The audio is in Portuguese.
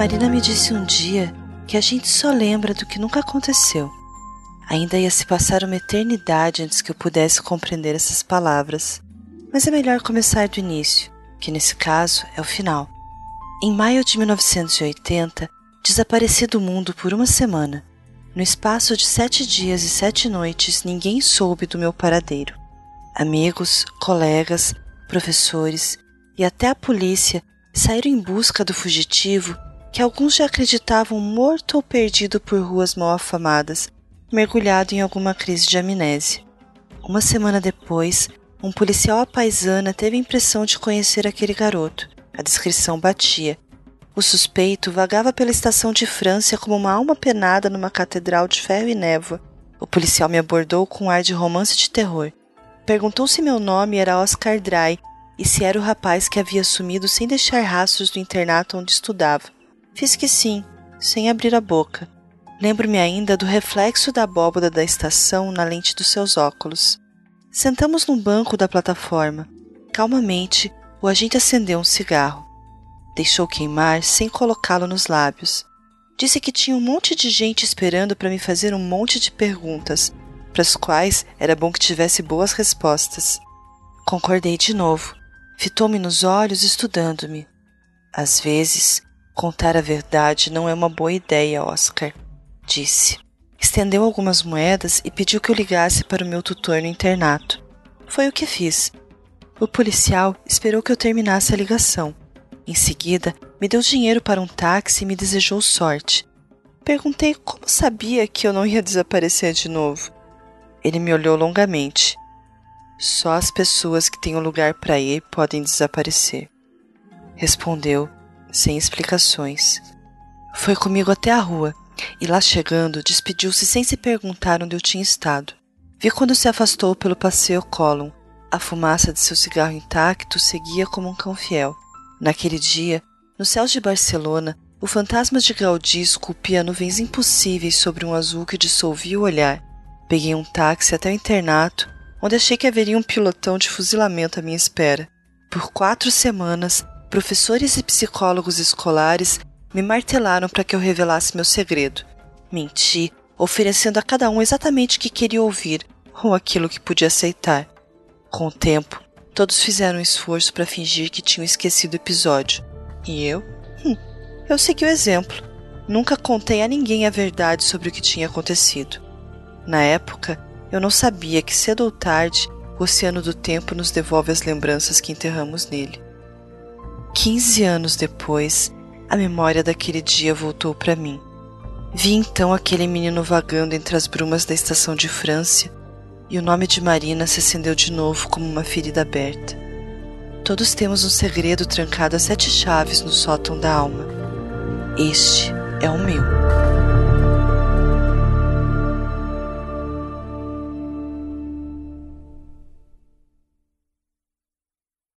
Marina me disse um dia que a gente só lembra do que nunca aconteceu. Ainda ia se passar uma eternidade antes que eu pudesse compreender essas palavras. Mas é melhor começar do início, que nesse caso é o final. Em maio de 1980, desapareci do mundo por uma semana. No espaço de sete dias e sete noites, ninguém soube do meu paradeiro. Amigos, colegas, professores e até a polícia saíram em busca do fugitivo que alguns já acreditavam morto ou perdido por ruas mal afamadas, mergulhado em alguma crise de amnésia. Uma semana depois, um policial à paisana teve a impressão de conhecer aquele garoto. A descrição batia. O suspeito vagava pela estação de França como uma alma penada numa catedral de ferro e névoa. O policial me abordou com um ar de romance de terror. Perguntou se meu nome era Oscar Dry e se era o rapaz que havia sumido sem deixar rastros do internato onde estudava. Fiz que sim, sem abrir a boca. Lembro-me ainda do reflexo da abóboda da estação na lente dos seus óculos. Sentamos num banco da plataforma. Calmamente, o agente acendeu um cigarro. Deixou queimar sem colocá-lo nos lábios. Disse que tinha um monte de gente esperando para me fazer um monte de perguntas, para as quais era bom que tivesse boas respostas. Concordei de novo. Fitou-me nos olhos, estudando-me. Às vezes, contar a verdade não é uma boa ideia, Oscar disse. Estendeu algumas moedas e pediu que eu ligasse para o meu tutor no internato. Foi o que fiz. O policial esperou que eu terminasse a ligação. Em seguida, me deu dinheiro para um táxi e me desejou sorte. Perguntei como sabia que eu não ia desaparecer de novo. Ele me olhou longamente. Só as pessoas que têm um lugar para ir podem desaparecer. Respondeu, sem explicações. Foi comigo até a rua e lá chegando, despediu-se sem se perguntar onde eu tinha estado. Vi quando se afastou pelo passeio Column. A fumaça de seu cigarro intacto seguia como um cão fiel. Naquele dia, nos céus de Barcelona, o fantasma de Gaudí esculpia nuvens impossíveis sobre um azul que dissolvia o olhar. Peguei um táxi até o internato, onde achei que haveria um pilotão de fuzilamento à minha espera. Por quatro semanas, professores e psicólogos escolares me martelaram para que eu revelasse meu segredo. Menti, oferecendo a cada um exatamente o que queria ouvir ou aquilo que podia aceitar. Com o tempo, todos fizeram um esforço para fingir que tinham esquecido o episódio. E eu? Hum, eu segui o exemplo. Nunca contei a ninguém a verdade sobre o que tinha acontecido. Na época, eu não sabia que cedo ou tarde o oceano do tempo nos devolve as lembranças que enterramos nele. Quinze anos depois, a memória daquele dia voltou para mim. Vi então aquele menino vagando entre as brumas da estação de França e o nome de Marina se acendeu de novo como uma ferida aberta. Todos temos um segredo trancado a sete chaves no sótão da alma. Este é o meu.